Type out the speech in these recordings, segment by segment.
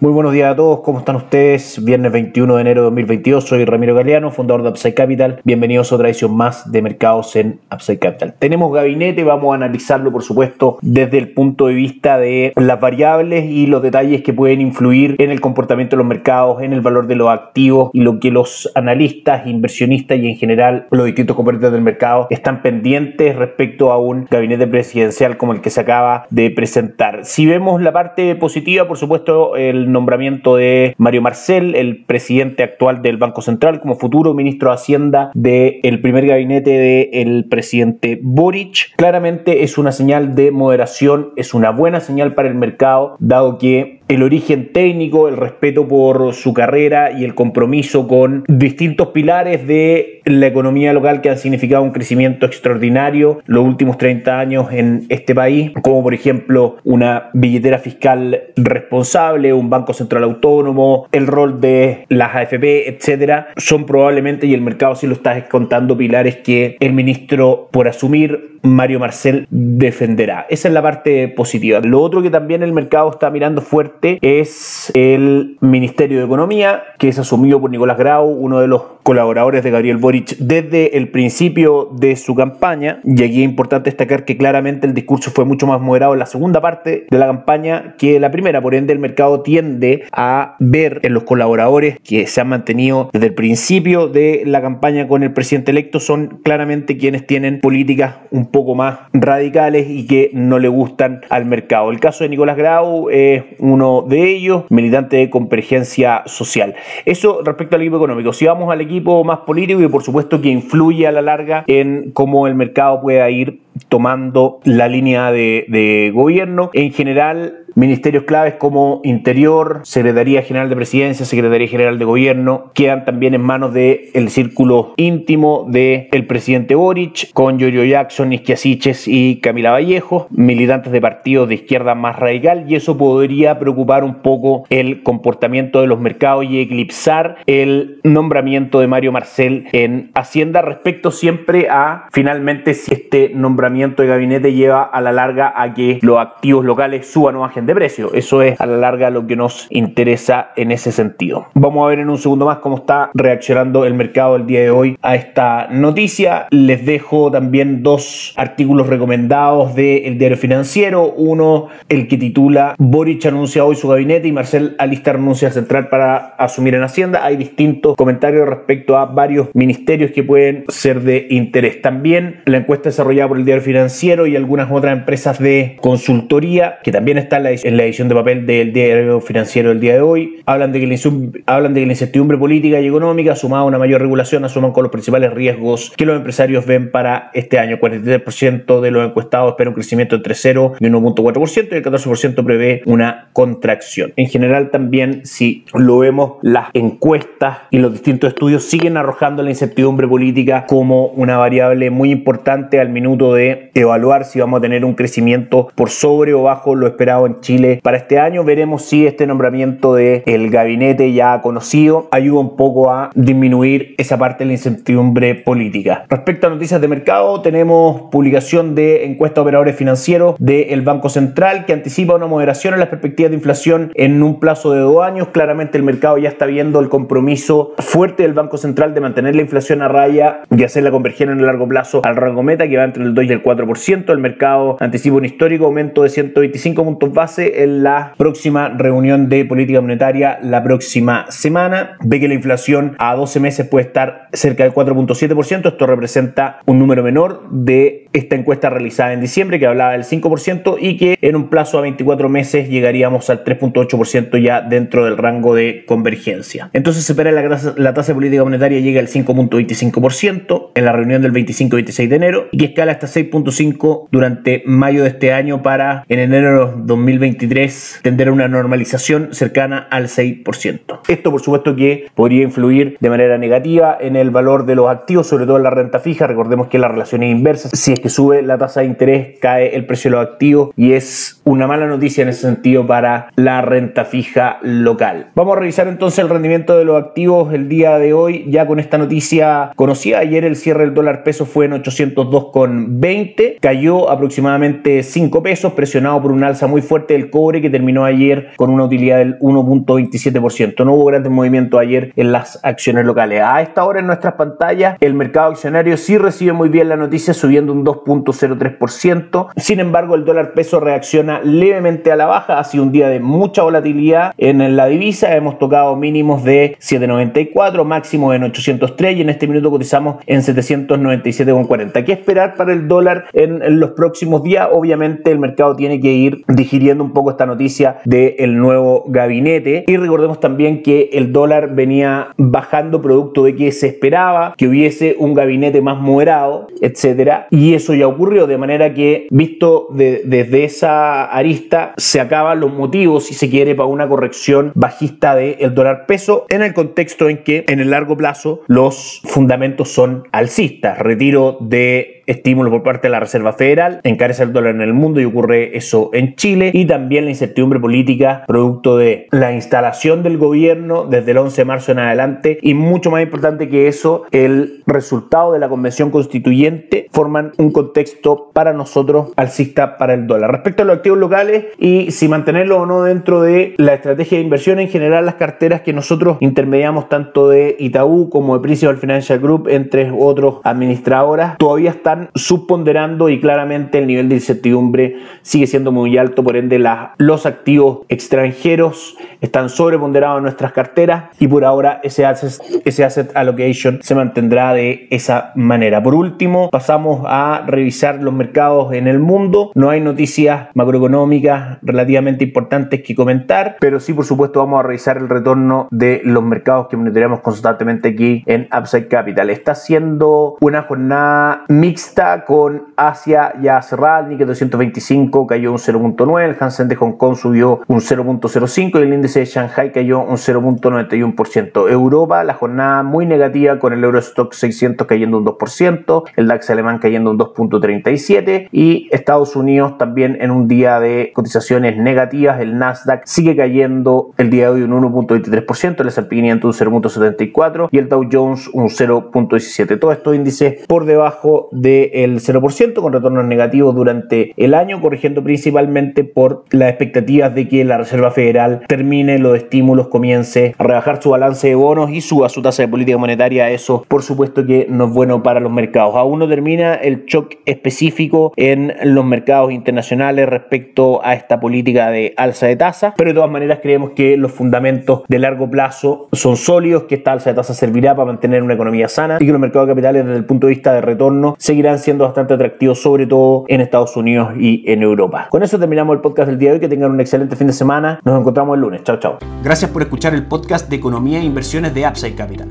Muy buenos días a todos, ¿cómo están ustedes? Viernes 21 de enero de 2022, soy Ramiro Galeano, fundador de Upside Capital. Bienvenidos a otra edición más de mercados en Upside Capital. Tenemos gabinete, vamos a analizarlo por supuesto desde el punto de vista de las variables y los detalles que pueden influir en el comportamiento de los mercados, en el valor de los activos y lo que los analistas, inversionistas y en general los distintos componentes del mercado están pendientes respecto a un gabinete presidencial como el que se acaba de presentar. Si vemos la parte positiva, por supuesto, el nombramiento de Mario Marcel, el presidente actual del Banco Central, como futuro ministro de Hacienda del primer gabinete del presidente Boric. Claramente es una señal de moderación, es una buena señal para el mercado, dado que el origen técnico, el respeto por su carrera y el compromiso con distintos pilares de la economía local que han significado un crecimiento extraordinario los últimos 30 años en este país, como por ejemplo una billetera fiscal responsable, un banco central autónomo, el rol de las AFP, etcétera, son probablemente, y el mercado sí lo está descontando, pilares que el ministro por asumir Mario Marcel defenderá. Esa es la parte positiva. Lo otro que también el mercado está mirando fuerte es el Ministerio de Economía, que es asumido por Nicolás Grau, uno de los colaboradores de Gabriel Boric desde el principio de su campaña. Y aquí es importante destacar que claramente el discurso fue mucho más moderado en la segunda parte de la campaña que la primera. Por ende, el mercado tiende a ver en los colaboradores que se han mantenido desde el principio de la campaña con el presidente electo son claramente quienes tienen políticas un poco más radicales y que no le gustan al mercado. El caso de Nicolás Grau es uno de ellos, militante de convergencia social. Eso respecto al equipo económico. Si vamos al equipo más político y por supuesto que influye a la larga en cómo el mercado pueda ir tomando la línea de, de gobierno. En general, Ministerios claves como Interior, Secretaría General de Presidencia, Secretaría General de Gobierno, quedan también en manos del el círculo íntimo del el presidente Boric, con Giorgio Jackson, Isquiasiches y Camila Vallejo, militantes de partidos de izquierda más radical, y eso podría preocupar un poco el comportamiento de los mercados y eclipsar el nombramiento de Mario Marcel en Hacienda. Respecto siempre a finalmente si este nombramiento de gabinete lleva a la larga a que los activos locales suban o bajen de precio. Eso es a la larga lo que nos interesa en ese sentido. Vamos a ver en un segundo más cómo está reaccionando el mercado el día de hoy a esta noticia. Les dejo también dos artículos recomendados del diario financiero. Uno, el que titula Boric anuncia hoy su gabinete y Marcel alista renuncia central para asumir en Hacienda. Hay distintos comentarios respecto a varios ministerios que pueden ser de interés. También la encuesta desarrollada por el diario financiero y algunas otras empresas de consultoría que también está en la en la edición de papel del diario financiero del día de hoy. Hablan de que la, incertidumbre política y económica, sumada a una mayor regulación, asuman con los principales riesgos que los empresarios ven para este año. 43% de los encuestados espera un crecimiento entre 0 y 1.4% y el 14% prevé una contracción. En general también, si lo vemos, las encuestas y los distintos estudios siguen arrojando la incertidumbre política como una variable muy importante al minuto de evaluar si vamos a tener un crecimiento por sobre o bajo lo esperado en Chile para este año. Veremos si este nombramiento del el gabinete ya conocido ayuda un poco a disminuir esa parte de la incertidumbre política. Respecto a noticias de mercado, tenemos publicación de encuesta de operadores financieros del Banco Central que anticipa una moderación en las perspectivas de inflación en un plazo de dos años. Claramente el mercado ya está viendo el compromiso fuerte del Banco Central de mantener la inflación a raya y hacerla converger en el largo plazo al rango meta que va entre el 2 y el 4%. El mercado anticipa un histórico aumento de 125 puntos en la próxima reunión de política monetaria la próxima semana. Ve que la inflación a 12 meses puede estar cerca del 4.7%. Esto representa un número menor de esta encuesta realizada en diciembre que hablaba del 5% y que en un plazo a 24 meses llegaríamos al 3.8% ya dentro del rango de convergencia. Entonces se espera la la tasa de política monetaria llegue al 5.25% en la reunión del 25 y 26 de enero y que escala hasta 6.5 durante mayo de este año para en enero de 2020 2023 tendrá una normalización cercana al 6%. Esto por supuesto que podría influir de manera negativa en el valor de los activos, sobre todo en la renta fija. Recordemos que la relación es inversa. Si es que sube la tasa de interés, cae el precio de los activos y es una mala noticia en ese sentido para la renta fija local. Vamos a revisar entonces el rendimiento de los activos el día de hoy, ya con esta noticia conocida. Ayer el cierre del dólar peso fue en 802,20, cayó aproximadamente 5 pesos, presionado por un alza muy fuerte del cobre que terminó ayer con una utilidad del 1.27%. No hubo grandes movimientos ayer en las acciones locales. A esta hora en nuestras pantallas, el mercado accionario sí recibe muy bien la noticia, subiendo un 2.03%. Sin embargo, el dólar peso reacciona levemente a la baja. Ha sido un día de mucha volatilidad en la divisa. Hemos tocado mínimos de 7.94, máximo en 803 y en este minuto cotizamos en 797,40. ¿Qué esperar para el dólar en, los próximos días? Obviamente el mercado tiene que ir digiriendo un poco esta noticia del nuevo gabinete. Y recordemos también que el dólar venía bajando producto de que se esperaba que hubiese un gabinete más moderado, etcétera, y eso ya ocurrió de manera que visto desde esa arista se acaban los motivos si se quiere para una corrección bajista del dólar peso en el contexto en que en el largo plazo los fundamentos son alcistas, retiro de estímulo por parte de la Reserva Federal, encarece el dólar en el mundo y ocurre eso en Chile, y también la incertidumbre política producto de la instalación del gobierno desde el 11 de marzo en adelante, y mucho más importante que eso, el resultado de la convención constituyente forman un contexto para nosotros alcista para el dólar. Respecto a los activos locales y si mantenerlo o no dentro de la estrategia de inversión en general, las carteras que nosotros intermediamos tanto de Itaú como de Principal Financial Group, entre otros administradoras, todavía están subponderando y claramente el nivel de incertidumbre sigue siendo muy alto, por ende los activos extranjeros están sobreponderados en nuestras carteras y por ahora ese asset, ese asset allocation se mantendrá de esa manera. Por último, pasamos a revisar los mercados en el mundo. No hay noticias macroeconómicas relativamente importantes que comentar, pero sí, por supuesto, vamos a revisar el retorno de los mercados que monitoreamos constantemente aquí en Upside Capital. Está siendo una jornada mixta con Asia cerrada, el Nikkei 225 cayó un 0.9, el Hansen de Hong Kong subió un 0.05 y el índice de Shanghai cayó un 0.91%. Europa, la jornada muy negativa con el Eurostock 600 cayendo un 2%, el DAX alemán cayendo un 2.37 y Estados Unidos también en un día de cotizaciones negativas, el Nasdaq sigue cayendo el día de hoy un 1.23%, el S&P 500 un 0.74 y el Dow Jones un 0.17. Todos estos índices por debajo de el 0% con retornos negativos durante el año, corrigiendo principalmente por las expectativas de que la Reserva Federal termine los estímulos, comience a rebajar su balance de bonos y suba su tasa de política monetaria. Eso, por supuesto, que no es bueno para los mercados. Aún no termina el shock específico en los mercados internacionales respecto a esta política de alza de tasa, pero de todas maneras creemos que los fundamentos de largo plazo son sólidos, que esta alza de tasa servirá para mantener una economía sana y que los mercados capitales desde el punto de vista de retorno siendo bastante atractivos, sobre todo en Estados Unidos y en Europa. Con eso terminamos el podcast del día de hoy. Que tengan un excelente fin de semana. Nos encontramos el lunes. Chao, chao. Gracias por escuchar el podcast de Economía e Inversiones de Upside Capital.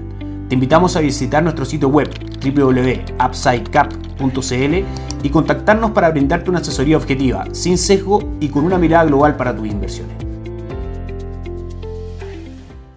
Te invitamos a visitar nuestro sitio web www.upsidecap.cl y contactarnos para brindarte una asesoría objetiva, sin sesgo y con una mirada global para tus inversiones.